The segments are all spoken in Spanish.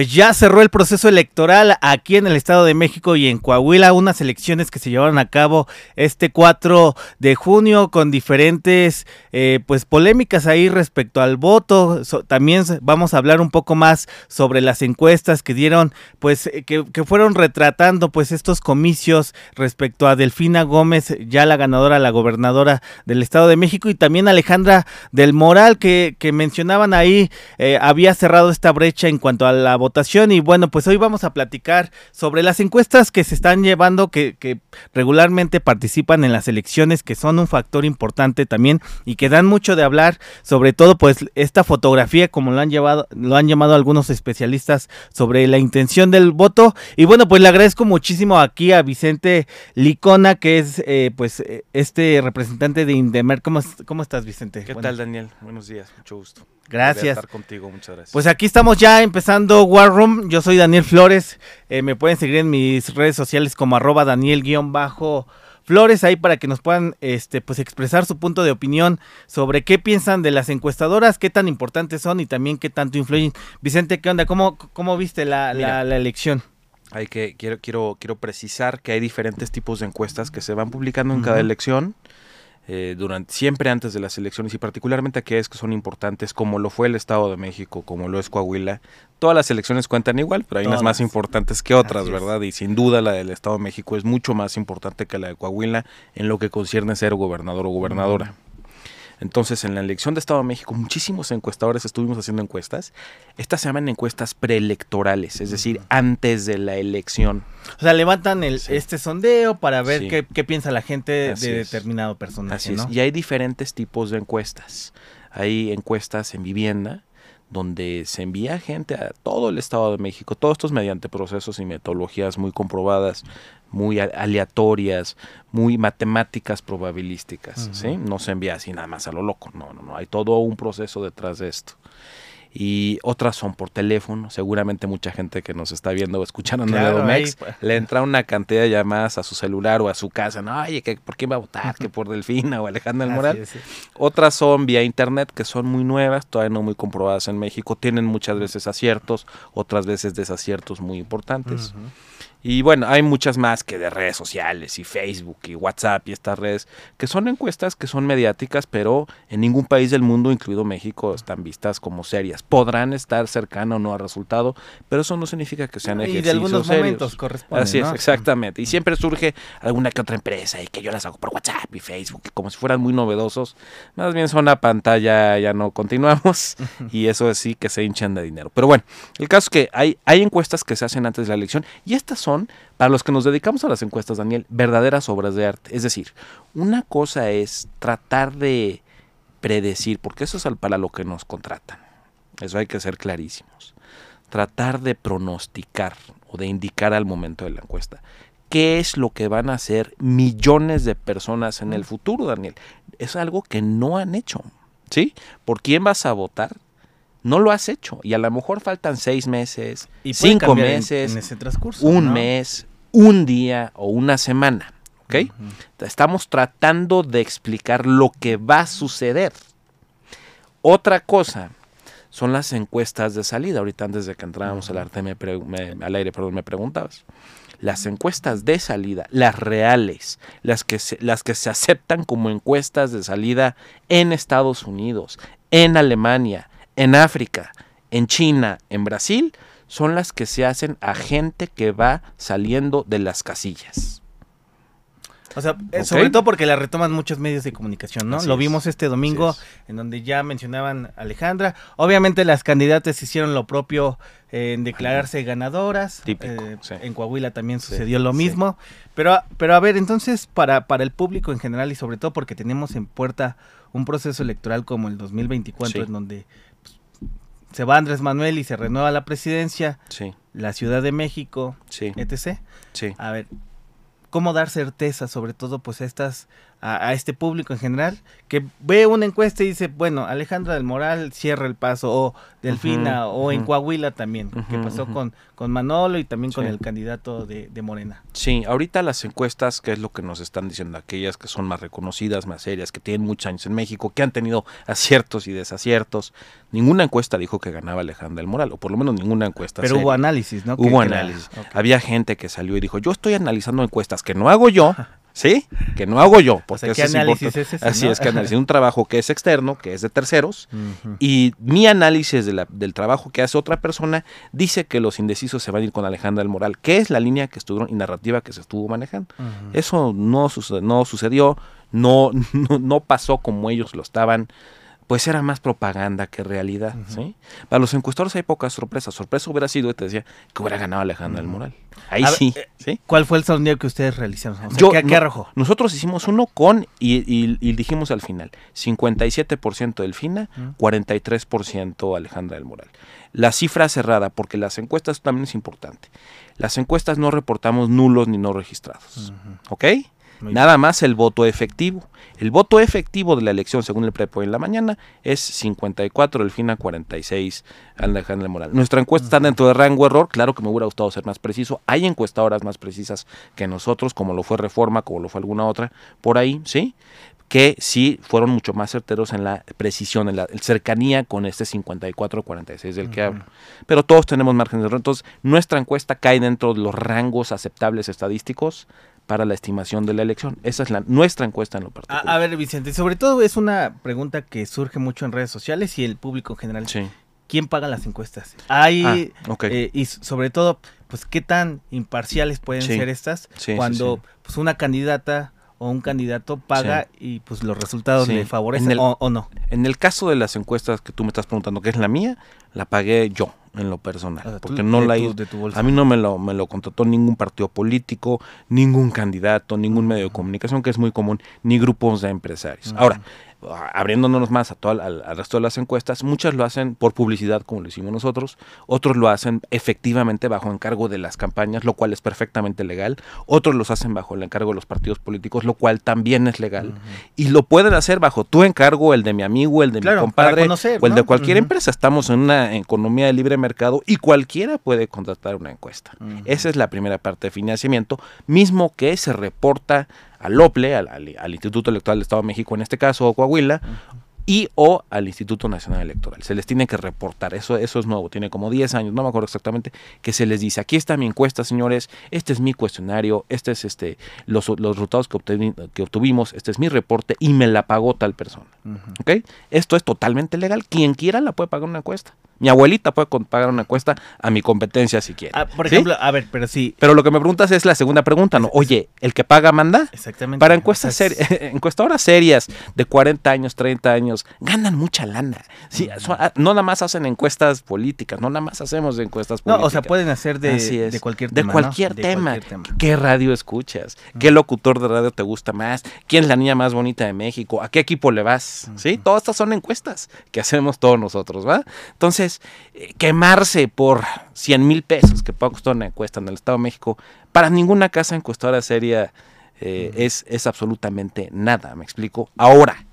Pues ya cerró el proceso electoral aquí en el Estado de México y en Coahuila, unas elecciones que se llevaron a cabo este 4 de junio con diferentes eh, pues polémicas ahí respecto al voto. también vamos a hablar un poco más sobre las encuestas que dieron, pues eh, que, fueron retratando pues estos comicios respecto a Delfina Gómez, ya la ganadora, la gobernadora del Estado de México y también Alejandra del Moral que, que mencionaban ahí, eh, había cerrado esta brecha en cuanto a la votación y bueno, pues hoy vamos a platicar sobre las encuestas que se están llevando, que, regularmente participan en las elecciones, que son un factor importante también y que dan mucho de hablar, sobre todo pues esta fotografía, como lo han llevado, lo han llamado algunos especialistas sobre la intención del voto. Y bueno, pues le agradezco muchísimo aquí a Vicente Licona, que es eh, pues este representante de Indemer. ¿Cómo, cómo estás, Vicente? ¿Qué tal, Daniel? Buenos días, mucho gusto. Gracias. estar contigo, muchas gracias. Pues aquí estamos ya empezando War Room. Yo soy Daniel Flores. Eh, me pueden seguir en mis redes sociales como arroba Daniel-Flores ahí para que nos puedan este, pues expresar su punto de opinión sobre qué piensan de las encuestadoras, qué tan importantes son y también qué tanto influyen. Vicente, ¿qué onda? ¿Cómo, cómo viste la, la, elección? Hay que, quiero, quiero, quiero precisar que hay diferentes tipos de encuestas que se van publicando en cada elección. Eh, durante, siempre antes de las elecciones y particularmente aquellas que son importantes como lo fue el Estado de México, como lo es Coahuila. Todas las elecciones cuentan igual, pero hay unas más importantes que otras, ¿verdad? Y sin duda la del Estado de México es mucho más importante que la de Coahuila en lo que concierne ser gobernador o gobernadora. Entonces, en la elección de Estado de México, muchísimos encuestadores estuvimos haciendo encuestas. Estas se llaman encuestas preelectorales, es decir, antes de la elección. O sea, levantan el, este sondeo para ver qué, piensa la gente de determinado personaje. Así Y hay diferentes tipos de encuestas. Hay encuestas en vivienda, donde se envía gente a todo el Estado de México, todos estos mediante procesos y metodologías muy comprobadas, muy aleatorias, muy matemáticas probabilísticas, ¿sí? No se envía así nada más a lo loco, no, no, no, hay todo un proceso detrás de esto y otras son por teléfono. Seguramente mucha gente que nos está viendo o escuchando en el pues. le entra una cantidad de llamadas a su celular o a su casa. No, oye, ¿por quién va a votar? ¿Que por Delfina o Alejandra del Moral? Otras son vía internet que son muy nuevas, todavía no muy comprobadas en México. Tienen muchas veces aciertos, otras veces desaciertos muy importantes. Y bueno, hay muchas más que de redes sociales y Facebook y WhatsApp y estas redes, que son encuestas que son mediáticas, pero en ningún país del mundo, incluido México, están vistas como serias. Podrán estar cercanas o no al resultado, pero eso no significa que sean ejercicios Y de algunos momentos corresponden. Así es, exactamente. Y siempre surge alguna que otra empresa y que yo las hago por WhatsApp y Facebook, como si fueran muy novedosos. Más bien son una pantalla, ya no continuamos, y eso es sí que se hinchan de dinero. Pero bueno, el caso es que hay, hay encuestas que se hacen antes de la elección y estas son para los que nos dedicamos a las encuestas, Daniel, verdaderas obras de arte. Es decir, una cosa es tratar de predecir, porque eso es para lo que nos contratan. Eso hay que ser clarísimos. Tratar de pronosticar o de indicar al momento de la encuesta qué es lo que van a hacer millones de personas en el futuro, Daniel. Es algo que no han hecho. ¿Sí? ¿Por quién vas a votar? No lo has hecho. Y a lo mejor faltan seis meses, cinco meses, en, ese transcurso, un mes, un día o una semana. ¿Ok? Estamos tratando de explicar lo que va a suceder. Otra cosa son las encuestas de salida. Ahorita antes de que entráramos al, arte me, al aire, perdón, me preguntabas. Las encuestas de salida, las reales, las que, las que se aceptan como encuestas de salida en Estados Unidos, en Alemania, en África, en China, en Brasil, son las que se hacen a gente que va saliendo de las casillas. O sea, eh, sobre todo porque la retoman muchos medios de comunicación, ¿no? Lo vimos este domingo en donde ya mencionaban Alejandra. Obviamente las candidatas hicieron lo propio en declararse ganadoras. Eh, en Coahuila también sucedió lo mismo. Pero, pero a ver, entonces para, para el público en general y sobre todo porque tenemos en puerta un proceso electoral como el 2024 en donde se va Andrés Manuel y se renueva la presidencia, sí. la Ciudad de México, sí. etc. Sí. A ver, ¿cómo dar certeza sobre todo pues a estas, a, este público en general que ve una encuesta y dice, bueno, Alejandra del Moral cierra el paso, o Delfina, o en Coahuila también, que pasó con, con Manolo y también con el candidato de, de, Morena. Sí, ahorita las encuestas, que es lo que nos están diciendo, aquellas que son más reconocidas, más serias, que tienen muchos años en México, que han tenido aciertos y desaciertos, ninguna encuesta dijo que ganaba Alejandra del Moral, o por lo menos ninguna encuesta. Pero hubo análisis, ¿no? Hubo análisis. Había gente que salió y dijo, yo estoy analizando encuestas que no hago yo. ¿Sí? Que no hago yo. Porque ¿qué análisis es ese, Así es, que análisis un trabajo que es externo, que es de terceros, y mi análisis del trabajo que hace otra persona dice que los indecisos se van a ir con Alejandra del Moral, que es la línea que estuvo y narrativa que se estuvo manejando. Eso no, sucedió, no sucedió, no, no pasó como ellos lo estaban pues era más propaganda que realidad. ¿sí? Para los encuestadores hay pocas sorpresas. Sorpresa hubiera sido, te decía, que hubiera ganado Alejandra del Moral. Ahí sí, eh, sí. ¿Cuál fue el sondeo que ustedes realizaron? Yo, ¿qué, arrojó? Nosotros hicimos uno con, y, dijimos al final, 57% del FINA, 43% Alejandra del Moral. La cifra cerrada, porque las encuestas también es importante. Las encuestas no reportamos nulos ni no registrados. ¿Ok? Nada más el voto efectivo. El voto efectivo de la elección, según el prepo en la mañana, es 54, el FINA 46, Alejandra Moral. Nuestra encuesta está dentro de rango error, claro que me hubiera gustado ser más preciso. Hay encuestadoras más precisas que nosotros, como lo fue Reforma, como lo fue alguna otra, por ahí, ¿sí? que sí fueron mucho más certeros en la precisión, en la cercanía con este 54-46 del que hablo. Pero todos tenemos margen de error. Entonces, nuestra encuesta cae dentro de los rangos aceptables estadísticos para la estimación de la elección. Esa es la nuestra encuesta en lo particular. A, ver, Vicente, sobre todo es una pregunta que surge mucho en redes sociales y el público en general. Sí. ¿Quién paga las encuestas? Hay, ah, eh, y sobre todo, pues, ¿qué tan imparciales pueden ser estas cuando pues, una candidata o un candidato paga y pues los resultados le favorecen o, no. En el caso de las encuestas que tú me estás preguntando, que es la mía, la pagué yo en lo personal, porque no la hice, a mí no me lo me lo contrató ningún partido político, ningún candidato, ningún medio de comunicación que es muy común, ni grupos de empresarios. Ahora, abriéndonos más a todo al, resto de las encuestas, muchas lo hacen por publicidad, como lo hicimos nosotros, otros lo hacen efectivamente bajo encargo de las campañas, lo cual es perfectamente legal, otros los hacen bajo el encargo de los partidos políticos, lo cual también es legal, y lo pueden hacer bajo tu encargo, el de mi amigo, el de mi compadre, o el de cualquier empresa. Estamos en una economía de libre mercado y cualquiera puede contratar una encuesta. Esa es la primera parte de financiamiento, mismo que se reporta al OPLE, al, Instituto Electoral del Estado de México en este caso, o Coahuila, y o al Instituto Nacional Electoral. Se les tiene que reportar, eso, eso es nuevo, tiene como 10 años, no me acuerdo exactamente, que se les dice, aquí está mi encuesta, señores, este es mi cuestionario, este es este los, los resultados que, que obtuvimos, este es mi reporte y me la pagó tal persona. Esto es totalmente legal, quien quiera la puede pagar una encuesta. Mi abuelita puede pagar una encuesta a mi competencia si quiere. Ah, por ejemplo, a ver, pero sí. Pero lo que me preguntas es la segunda pregunta, ¿no? Oye, ¿el que paga manda? Exactamente. Para encuestas encuestadoras serias de 40 años, 30 años, ganan mucha lana. Sí, ah, no nada más hacen encuestas políticas, no nada más hacemos encuestas políticas. No, o sea, pueden hacer de, de cualquier tema. De cualquier, tema. ¿Qué radio escuchas? ¿Qué locutor de radio te gusta más? ¿Quién es la niña más bonita de México? ¿A qué equipo le vas? ¿Sí? Todas estas son encuestas que hacemos todos nosotros, ¿va? Entonces, eh, quemarse por 100 mil pesos que puede costar una encuesta en el Estado de México, para ninguna casa encuestadora seria eh, es, es absolutamente nada, me explico. Ahora,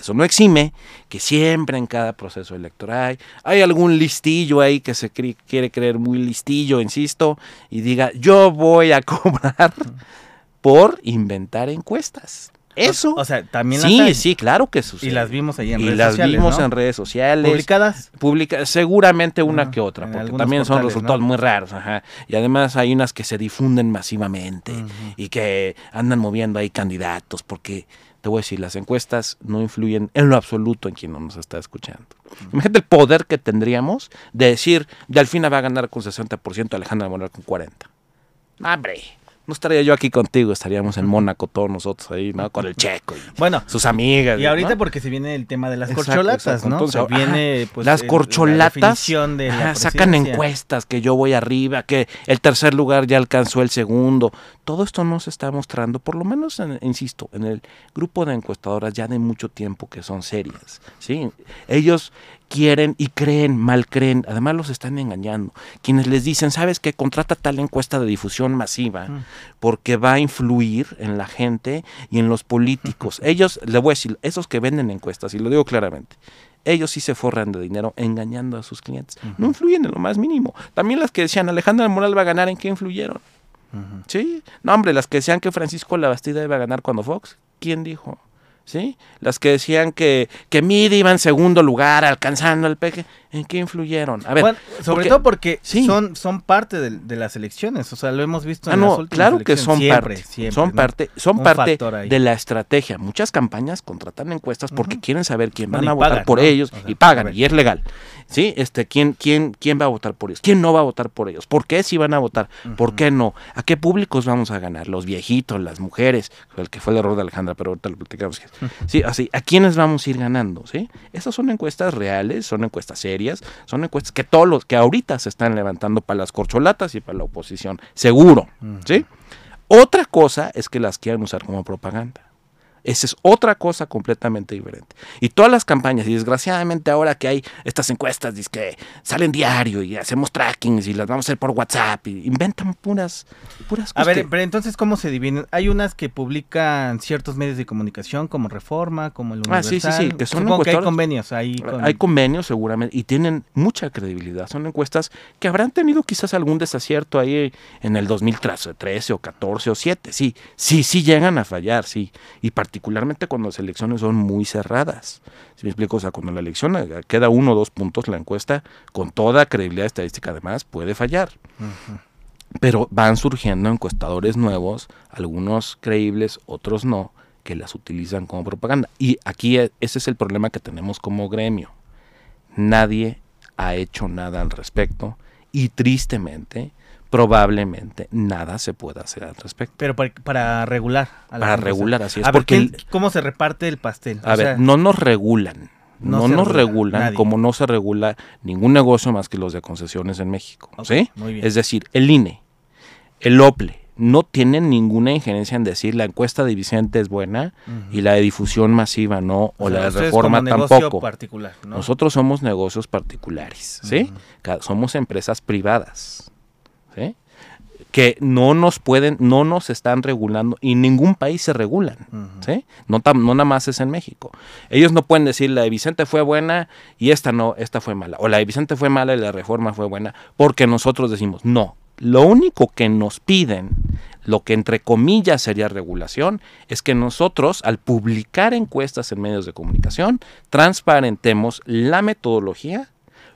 eso no exime que siempre en cada proceso electoral hay algún listillo ahí que se quiere creer muy listillo, insisto, y diga, yo voy a cobrar por inventar encuestas. Eso. O sea, también las Sí, sí, claro que sucede. Y las vimos ahí en redes sociales. Y las vimos en redes sociales. ¿Publicadas? Publica, seguramente una que otra, porque también son resultados muy raros. Ajá. Y además hay unas que se difunden masivamente y que andan moviendo ahí candidatos, porque te voy a decir, las encuestas no influyen en lo absoluto en quien nos está escuchando. Imagínate el poder que tendríamos de decir, Delfina va a ganar con 60%, Alejandra Morales con 40%. ¡Hombre! No estaría yo aquí contigo, estaríamos en Mónaco todos nosotros ahí, ¿no? Con el checo y bueno, sus amigas. Y ahorita porque se viene el tema de las corcholatas, ¿no? Entonces, viene pues las corcholatas de sacan encuestas que yo voy arriba, que el tercer lugar ya alcanzó el segundo. Todo esto no se está mostrando, por lo menos, insisto, en el grupo de encuestadoras ya de mucho tiempo que son serias, ¿sí? Ellos quieren y creen, mal creen, además los están engañando. Quienes les dicen, ¿sabes qué? Contrata tal encuesta de difusión masiva porque va a influir en la gente y en los políticos. Ellos, le voy a decir, esos que venden encuestas, y lo digo claramente, ellos sí se forran de dinero engañando a sus clientes. No influyen en lo más mínimo. También las que decían, Alejandra Moral va a ganar, ¿en qué influyeron? Sí, no hombre, las que decían que Francisco Labastida iba a ganar cuando Fox, ¿quién dijo? ¿Sí? Las que decían que, que Midi iba en segundo lugar, alcanzando el peje, ¿en qué influyeron? A ver, sobre todo porque son, son parte de, las elecciones, o sea, lo hemos visto en ah, las últimas claro que son parte, son parte, son parte de la estrategia. Muchas campañas contratan encuestas porque quieren saber quién van a votar por ellos y pagan, y es legal. ¿sí? Este, ¿quién, quién, ¿Quién va a votar por ellos? ¿Quién no va a votar por ellos? ¿Por qué sí van a votar? ¿Por qué no? ¿A qué públicos vamos a ganar? Los viejitos, las mujeres, el que fue el error de Alejandra, pero ahorita lo platicamos. Sí, así, ¿a quiénes vamos a ir ganando? ¿sí? Esas son encuestas reales, son encuestas serias, son encuestas que todos los que ahorita se están levantando para las corcholatas y para la oposición, seguro, ¿sí? Otra cosa es que las quieran usar como propaganda. Esa es otra cosa completamente diferente. Y todas las campañas, y desgraciadamente ahora que hay estas encuestas, dice que salen diario y hacemos trackings y las vamos a hacer por WhatsApp, y inventan puras, puras cosas. A ver, pero entonces, ¿cómo se dividen? Hay unas que publican ciertos medios de comunicación, como Reforma, como el Universal. Ah, sí, sí, sí, que son que hay convenios ahí. Hay convenios seguramente, y tienen mucha credibilidad. Son encuestas que habrán tenido quizás algún desacierto ahí en el 2013 o 14 o 7, sí, sí, sí llegan a fallar, sí. Y particularmente cuando las elecciones son muy cerradas. Si me explico, o sea, cuando la elección eh, queda uno o dos puntos, la encuesta, con toda credibilidad estadística además, puede fallar. Pero van surgiendo encuestadores nuevos, algunos creíbles, otros no, que las utilizan como propaganda. Y aquí e, ese es el problema que tenemos como gremio. Nadie ha hecho nada al respecto y tristemente probablemente nada se pueda hacer al respecto. Pero para, regular. para regular, así es. porque ¿Cómo se reparte el pastel? A ver, no nos regulan. No, nos regulan como no se regula ningún negocio más que los de concesiones en México. ¿sí? Es decir, el INE, el OPLE, no tienen ninguna injerencia en decir la encuesta de Vicente es buena y la de difusión masiva no, o, la de reforma tampoco. Particular, Nosotros somos negocios particulares, ¿sí? Somos empresas privadas que no nos pueden, no nos están regulando y ningún país se regulan, ¿sí? No, no nada más es en México. Ellos no pueden decir la de Vicente fue buena y esta no, esta fue mala, o la de Vicente fue mala y la reforma fue buena, porque nosotros decimos, no, lo único que nos piden, lo que entre comillas sería regulación, es que nosotros al publicar encuestas en medios de comunicación, transparentemos la metodología,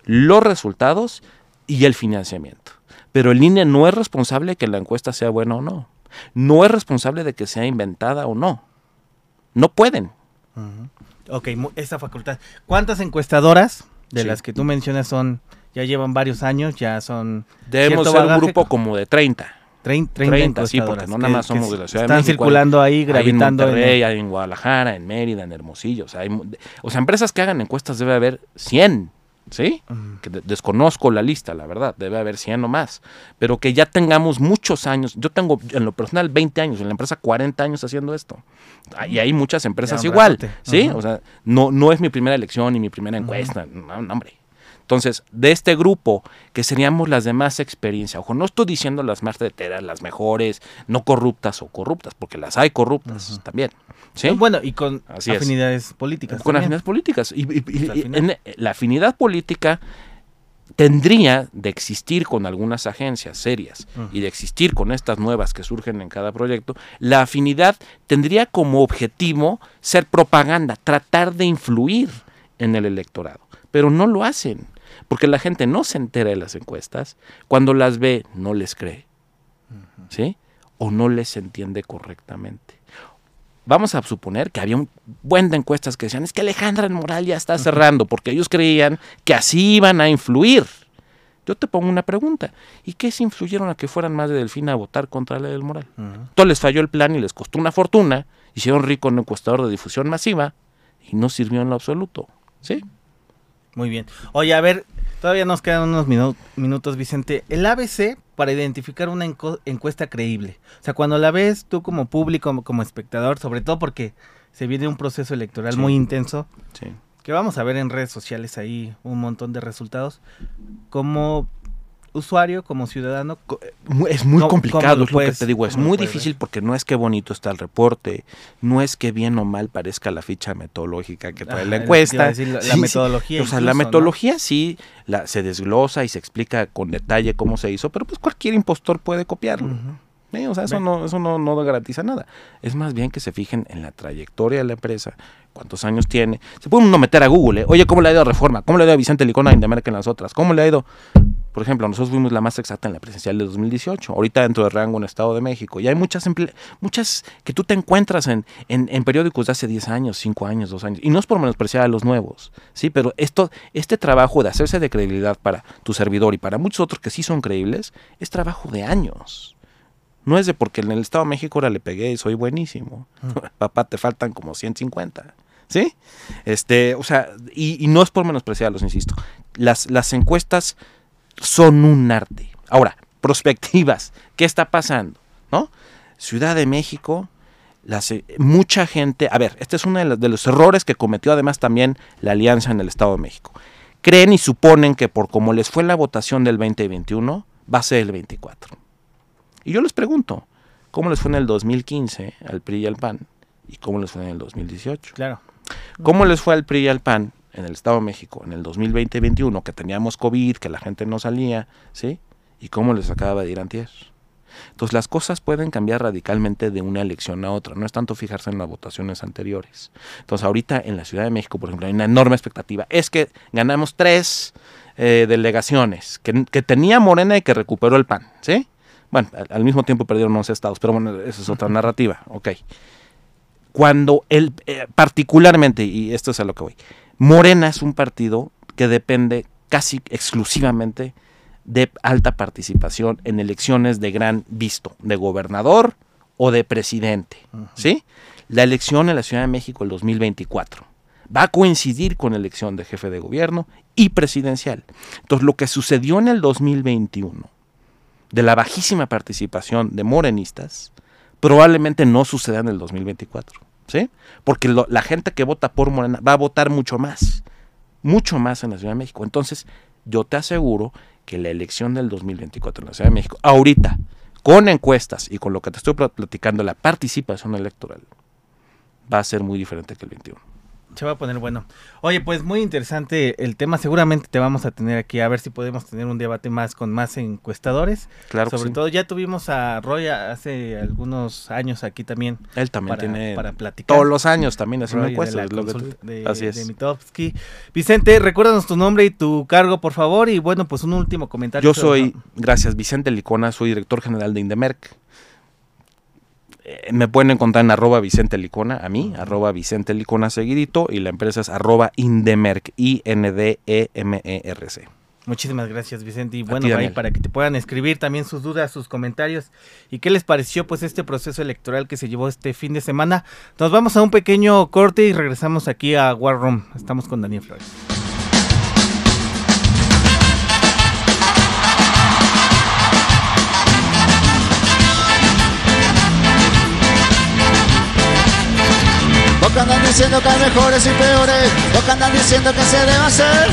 los resultados y el financiamiento. Pero el INE no es responsable de que la encuesta sea buena o no. No es responsable de que sea inventada o no. No pueden. Ok, esa facultad. ¿Cuántas encuestadoras de las que tú mencionas son, ya llevan varios años, ya son... Debemos ser un grupo como de 30. 30, 30, sí, porque no nada más somos de la Ciudad de México. Están circulando ahí, gravitando. Hay en Monterrey, hay en Guadalajara, en Mérida, en Hermosillo. O sea, o sea, empresas que hagan encuestas debe haber 100. ¿Sí? Que desconozco la lista, la verdad, debe haber 100 o más, pero que ya tengamos muchos años, yo tengo en lo personal 20 años, en la empresa 40 años haciendo esto, y hay muchas empresas igual, ¿sí? O sea, no, no es mi primera elección ni mi primera encuesta, no, hombre. Entonces, de este grupo, que seríamos las de más experiencia, ojo, no estoy diciendo las más teteras, las mejores, no corruptas o corruptas, porque las hay corruptas también. ¿sí? Bueno, y con afinidades políticas. Con afinidades políticas. Y, la afinidad política tendría de existir con algunas agencias serias y de existir con estas nuevas que surgen en cada proyecto, la afinidad tendría como objetivo ser propaganda, tratar de influir en el electorado, pero no lo hacen porque la gente no se entera de las encuestas, cuando las ve no les cree, ¿sí? O no les entiende correctamente. Vamos a suponer que había un buen de encuestas que decían, es que Alejandra Moral ya está cerrando, porque ellos creían que así iban a influir. Yo te pongo una pregunta, ¿y qué si influyeron a que fueran más de Delfina a votar contra la del Moral? Todo les falló el plan y les costó una fortuna, hicieron rico en un encuestador de difusión masiva y no sirvió en lo absoluto, ¿sí? Muy bien. Oye, a ver, todavía nos quedan unos minutos, Vicente. El ABC para identificar una encuesta creíble. O sea, cuando la ves tú como público, como, espectador, sobre todo porque se viene un proceso electoral muy intenso. que vamos a ver en redes sociales ahí un montón de resultados, como usuario, como ciudadano. Es muy complicado, es lo que te digo, es muy difícil porque no es que bonito está el reporte, no es que bien o mal parezca la ficha metodológica que trae la encuesta. la, metodología. O sea, la metodología sí la, se desglosa y se explica con detalle cómo se hizo, pero pues cualquier impostor puede copiarlo. O sea, eso, no, eso no, no garantiza nada. Es más bien que se fijen en la trayectoria de la empresa, cuántos años tiene. Se puede uno meter a Google, ¿eh? oye, ¿cómo le ha ido a Reforma? ¿Cómo le ha ido a Vicente Licona y Indemer que en las otras? ¿Cómo le ha ido? Por ejemplo, nosotros fuimos la más exacta en la presencial de 2018, ahorita dentro del rango en Estado de México. Y hay muchas, muchas que tú te encuentras en, en, periódicos de hace 10 años, 5 años, 2 años. Y no es por menospreciar a los nuevos, ¿sí? Pero esto, este trabajo de hacerse de credibilidad para tu servidor y para muchos otros que sí son creíbles, es trabajo de años. No es de porque en el Estado de México ahora le pegué y soy buenísimo. Papá, te faltan como 150. ¿Sí? Este, o sea, y, no es por menospreciarlos, insisto. Las, las encuestas son un arte. Ahora, prospectivas, ¿qué está pasando? ¿No? Ciudad de México, eh, mucha gente, a ver, este es uno de los, errores que cometió además también la alianza en el Estado de México. Creen y suponen que por como les fue la votación del 2021, va a ser el 24. Y yo les pregunto, ¿cómo les fue en el 2015 al PRI y al PAN? ¿Y cómo les fue en el 2018? Claro. ¿Cómo les fue al PRI y al PAN en el Estado de México en el 2020-21, que teníamos COVID, que la gente no salía, ¿sí? ¿Y cómo les acaba de ir antier? Entonces las cosas pueden cambiar radicalmente de una elección a otra, no es tanto fijarse en las votaciones anteriores. Entonces ahorita en la Ciudad de México, por ejemplo, hay una enorme expectativa. Es que ganamos tres eh, delegaciones que, que, tenía Morena y que recuperó el PAN, ¿sí? Bueno, al, mismo tiempo perdieron 11 estados, pero bueno, esa es otra narrativa, ok. Cuando él, eh, particularmente, y esto es a lo que voy, Morena es un partido que depende casi exclusivamente de alta participación en elecciones de gran visto, de gobernador o de presidente, ¿sí? La elección en la Ciudad de México el 2024 va a coincidir con la elección de jefe de gobierno y presidencial. Entonces, lo que sucedió en el 2021 de la bajísima participación de morenistas, probablemente no suceda en el 2024, ¿sí? Porque la gente que vota por Morena va a votar mucho más, mucho más en la Ciudad de México. Entonces, yo te aseguro que la elección del 2024 en la Ciudad de México, ahorita, con encuestas y con lo que te estoy platicando, la participación electoral, va a ser muy diferente que el 21. Se va a poner bueno. Oye, pues muy interesante el tema. Seguramente te vamos a tener aquí a ver si podemos tener un debate más con más encuestadores. Claro. Sobre todo ya tuvimos a Roy hace algunos años aquí también. Él también tiene para platicar. Todos los años también haciendo encuestas. De, Así es. Mitowski. Vicente, recuérdanos tu nombre y tu cargo, por favor. Y bueno, pues un último comentario. Yo soy, gracias, Vicente Licona, soy director general de Indemerc. Eh, me pueden encontrar en arroba Vicente Licona, a mí, arroba Vicente Licona seguidito, y la empresa es arroba Indemerc, I-N-D-E-M-E-R-C. Muchísimas gracias, Vicente. Y bueno, ahí para que te puedan escribir también sus dudas, sus comentarios y qué les pareció pues este proceso electoral que se llevó este fin de semana. Nos vamos a un pequeño corte y regresamos aquí a War Room. Estamos con Daniel Flores. Porque andan diciendo que hay mejores y peores, porque andan diciendo que se debe hacer,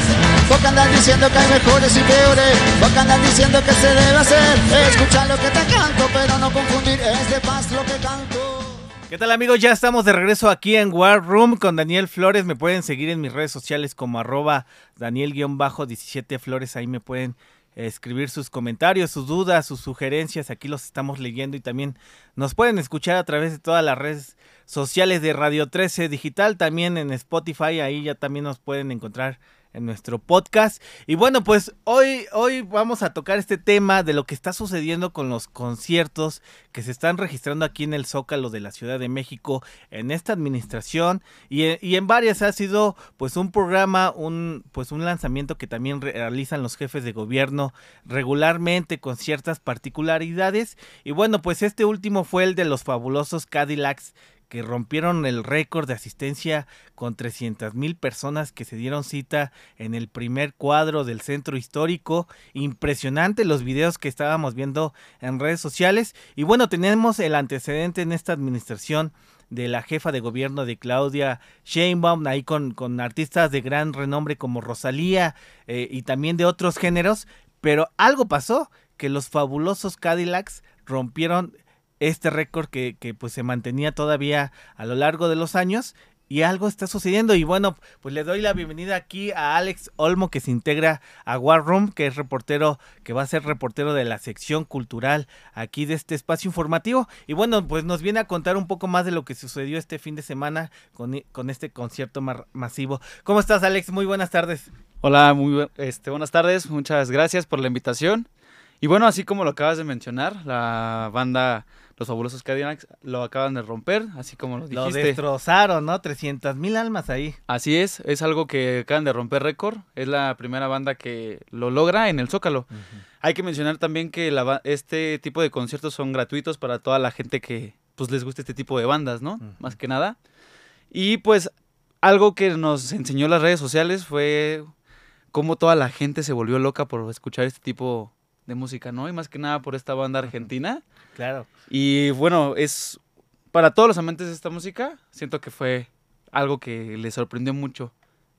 porque andan diciendo que hay mejores y peores, porque andan diciendo que se debe hacer. Escuchar lo que te canto, pero no confundir, es de paz lo que canto. ¿Qué tal amigos? Ya estamos de regreso aquí en War Room con Daniel Flores. Me pueden seguir en mis redes sociales como arroba Daniel-17 Flores. Ahí me pueden escribir sus comentarios, sus dudas, sus sugerencias. Aquí los estamos leyendo y también nos pueden escuchar a través de todas las redes sociales de Radio 13 Digital, también en Spotify, ahí ya también nos pueden encontrar en nuestro podcast. Y bueno, pues hoy, hoy vamos a tocar este tema de lo que está sucediendo con los conciertos que se están registrando aquí en el Zócalo de la Ciudad de México en esta administración y, en varias ha sido pues un programa, un pues un lanzamiento que también realizan los jefes de gobierno regularmente con ciertas particularidades. Y bueno, pues este último fue el de los fabulosos Cadillacs que rompieron el récord de asistencia con 300 mil personas que se dieron cita en el primer cuadro del centro histórico. Impresionante los videos que estábamos viendo en redes sociales. Y bueno, tenemos el antecedente en esta administración de la jefa de gobierno de Claudia Sheinbaum, ahí con, con artistas de gran renombre como Rosalía eh, y también de otros géneros, pero algo pasó, que los fabulosos Cadillacs rompieron este récord que, que pues se mantenía todavía a lo largo de los años y algo está sucediendo. Y bueno, pues le doy la bienvenida aquí a Alex Olmo, que se integra a War Room, que es reportero, que va a ser reportero de la sección cultural aquí de este espacio informativo. Y bueno, pues nos viene a contar un poco más de lo que sucedió este fin de semana con, con este concierto masivo. ¿Cómo estás, Alex? Muy buenas tardes. Hola, muy este, buenas tardes. Muchas gracias por la invitación. Y bueno, así como lo acabas de mencionar, la banda los fabulosos Cadillacs lo acaban de romper, así como lo dijiste. Lo destrozaron, ¿no? 300 mil almas ahí. Así es, es algo que acaban de romper récord. Es la primera banda que lo logra en el Zócalo. Hay que mencionar también que la, este tipo de conciertos son gratuitos para toda la gente que pues les gusta este tipo de bandas, ¿no? Más que nada. Y pues algo que nos enseñó las redes sociales fue cómo toda la gente se volvió loca por escuchar este tipo de música, ¿no? Y más que nada por esta banda argentina. Claro. Y bueno, es para todos los amantes de esta música, siento que fue algo que les sorprendió mucho.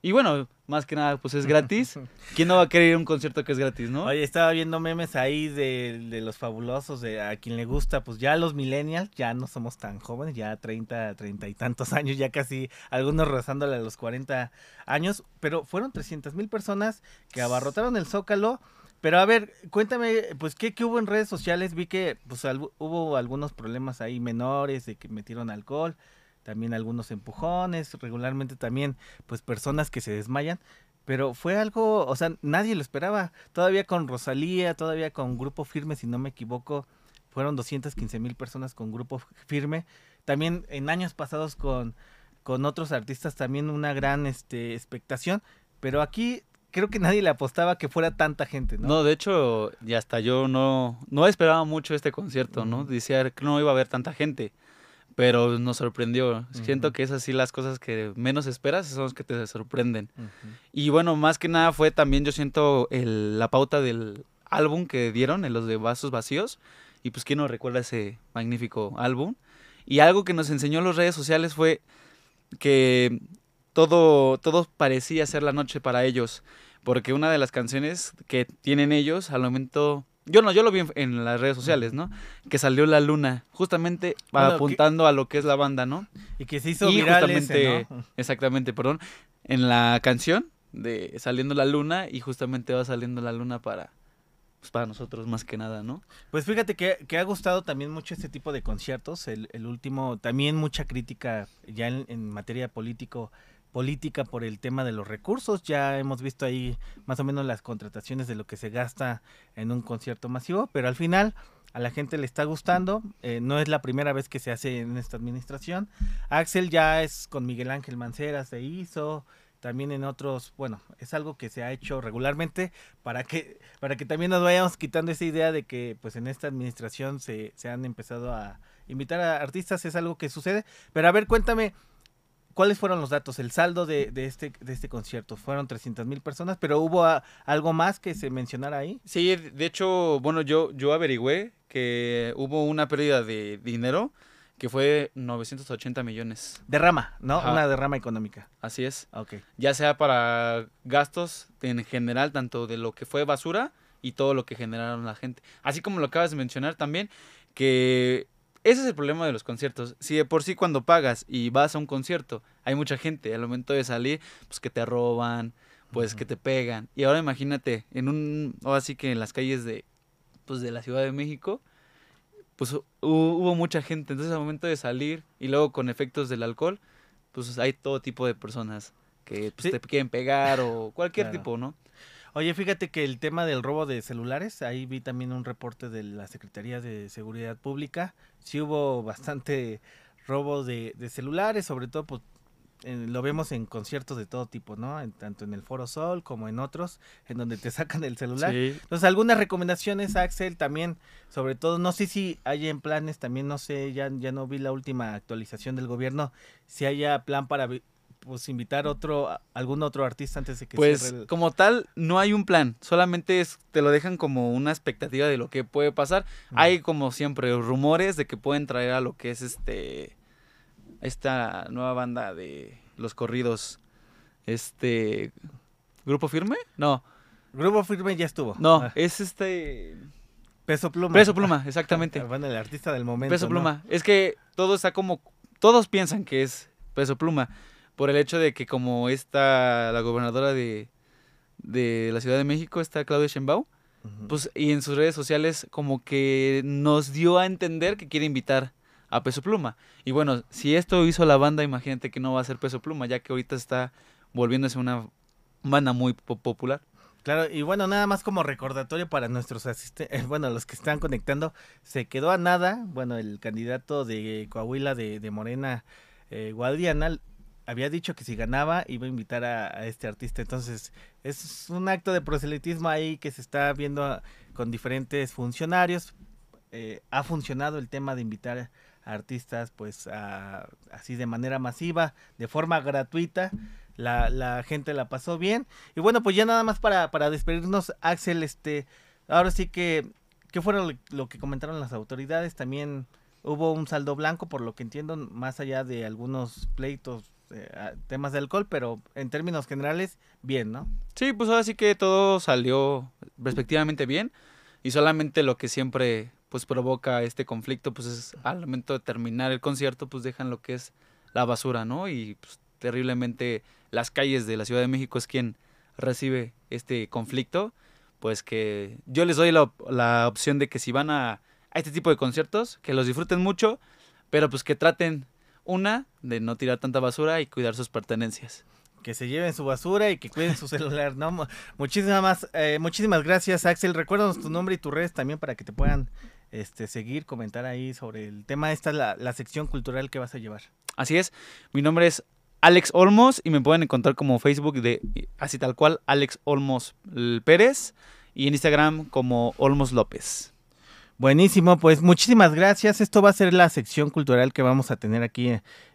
Y bueno, más que nada, pues es gratis. ¿Quién no va a querer ir a un concierto que es gratis, no? Oye, estaba viendo memes ahí de, de, los fabulosos, de a quien le gusta, pues ya los millennials, ya no somos tan jóvenes, ya 30, 30 y tantos años, ya casi algunos rozándole a los 40 años, pero fueron 300 mil personas que abarrotaron el Zócalo pero a ver, cuéntame, pues, ¿qué, ¿qué, hubo en redes sociales? Vi que pues, hubo algunos problemas ahí menores de que metieron alcohol, también algunos empujones, regularmente también, pues, personas que se desmayan. Pero fue algo, o sea, nadie lo esperaba. Todavía con Rosalía, todavía con Grupo Firme, si no me equivoco, fueron 215 mil personas con Grupo Firme. También en años pasados con, con otros artistas, también una gran este, expectación. Pero aquí creo que nadie le apostaba que fuera tanta gente, ¿no? No, de hecho, ya hasta yo no, no esperaba mucho este concierto, ¿no? Decía que no iba a haber tanta gente, pero nos sorprendió. Siento que es así las cosas que menos esperas son las que te sorprenden. Y bueno, más que nada fue también, yo siento, el, la pauta del álbum que dieron, en los de Vasos Vacíos, y pues quién no recuerda ese magnífico álbum. Y algo que nos enseñó las redes sociales fue que todo, todo parecía ser la noche para ellos. Porque una de las canciones que tienen ellos al momento. Yo no, yo lo vi en, las redes sociales, ¿no? Que salió la luna, justamente apuntando a lo que es la banda, ¿no? Y que se hizo viral ese, Exactamente, perdón. En la canción de Saliendo la luna y justamente va saliendo la luna para, pues para nosotros más que nada, ¿no? Pues fíjate que, que ha gustado también mucho este tipo de conciertos. El, el último, también mucha crítica ya en, en materia político política por el tema de los recursos. Ya hemos visto ahí más o menos las contrataciones de lo que se gasta en un concierto masivo, pero al final a la gente le está gustando. Eh, no es la primera vez que se hace en esta administración. Axel ya es con Miguel Ángel Mancera, se hizo. También en otros, bueno, es algo que se ha hecho regularmente para que, para que también nos vayamos quitando esa idea de que pues en esta administración se, se han empezado a invitar a artistas, es algo que sucede. Pero a ver, cuéntame, ¿Cuáles fueron los datos? El saldo de, de este, de este concierto fueron 300 mil personas, pero ¿hubo algo más que se mencionara ahí? Sí, de hecho, bueno, yo, yo averigüé que hubo una pérdida de dinero que fue 980 millones. Derrama, ¿no? Una derrama económica. Así es. Ok. Ya sea para gastos en general, tanto de lo que fue basura y todo lo que generaron la gente. Así como lo acabas de mencionar también, que ese es el problema de los conciertos. Si de por sí cuando pagas y vas a un concierto hay mucha gente, al momento de salir, pues que te roban, pues que te pegan. Y ahora imagínate, en un, o así que en las calles de, pues de la Ciudad de México, pues hubo mucha gente. Entonces al momento de salir y luego con efectos del alcohol, pues hay todo tipo de personas que pues, te quieren pegar o cualquier tipo, ¿no? Oye, fíjate que el tema del robo de celulares, ahí vi también un reporte de la Secretaría de Seguridad Pública. Sí hubo bastante robo de, celulares, sobre todo pues, lo vemos en conciertos de todo tipo, ¿no? tanto en el Foro Sol como en otros, en donde te sacan el celular. Entonces, algunas recomendaciones, Axel, también, sobre todo, no sé si hay en planes, también no sé, ya, ya no vi la última actualización del gobierno, si haya plan para pues invitar otro algún otro artista antes de que pues como tal no hay un plan solamente es te lo dejan como una expectativa de lo que puede pasar hay como siempre rumores de que pueden traer a lo que es este esta nueva banda de los corridos. Este. ¿Grupo Firme? No. Grupo Firme ya estuvo. No, Ah, es este. Peso Pluma. Peso Pluma, exactamente. Ah, Bueno, el artista del momento. Peso ¿no? Pluma. Es que todo está como. Todos piensan que es Peso Pluma. Por el hecho de que, como está la gobernadora de, de la Ciudad de México, está Claudia Sheinbaum, pues, y en sus redes sociales, como que nos dio a entender que quiere invitar a Peso Pluma. Y bueno, si esto hizo la banda, imagínate que no va a ser Peso Pluma, ya que ahorita está volviéndose una banda muy po- popular. Claro, y bueno, nada más como recordatorio para nuestros asistentes, bueno, los que están conectando, se quedó a nada, bueno, el candidato de Coahuila de, de Morena, eh, Guadiana, había dicho que si ganaba iba a invitar a, este artista, entonces es un acto de proselitismo ahí que se está viendo a- con diferentes funcionarios, eh, ha funcionado el tema de invitar a artistas pues a- así de manera masiva, de forma gratuita, la, la gente la pasó bien. Y bueno, pues ya nada más para, para despedirnos, Axel, este, ahora sí que, ¿qué fueron lo que comentaron las autoridades? También hubo un saldo blanco, por lo que entiendo, más allá de algunos pleitos, eh, temas de alcohol, pero en términos generales, bien, ¿no? Sí, pues ahora sí que todo salió respectivamente bien y solamente lo que siempre pues provoca este conflicto pues es al momento de terminar el concierto pues dejan lo que es la basura, ¿no? Y pues, terriblemente las calles de la Ciudad de México es quien recibe este conflicto, pues que yo les doy la, la opción de que si van a, a este tipo de conciertos, que los disfruten mucho, pero pues que traten una de no tirar tanta basura y cuidar sus pertenencias. que se lleven su basura y que cuiden su celular, ¿no? Mu- Muchísimas más, eh, muchísimas gracias, Axel. Recuérdanos tu nombre y tus redes también para que te puedan este, seguir, comentar ahí sobre el tema. Esta es la, la sección cultural que vas a llevar. Así es, mi nombre es Alex Olmos y me pueden encontrar como Facebook de así tal cual Alex Olmos Pérez y en Instagram como Olmos López. Buenísimo, pues muchísimas gracias. Esto va a ser la sección cultural que vamos a tener aquí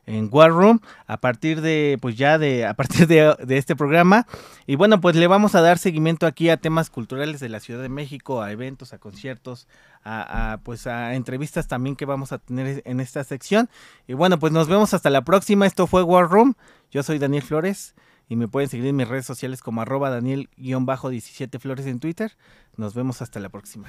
en- War Room a partir de, pues ya de, a partir de, este programa. Y bueno, pues le vamos a dar seguimiento aquí a temas culturales de la Ciudad de México, a eventos, a conciertos, a, pues a entrevistas también que vamos a tener en esta sección. Y bueno, pues nos vemos hasta la próxima. Esto fue War Room. Yo soy Daniel Flores y me pueden seguir en mis redes sociales como arroba Daniel-17 Flores en Twitter. Nos vemos hasta la próxima.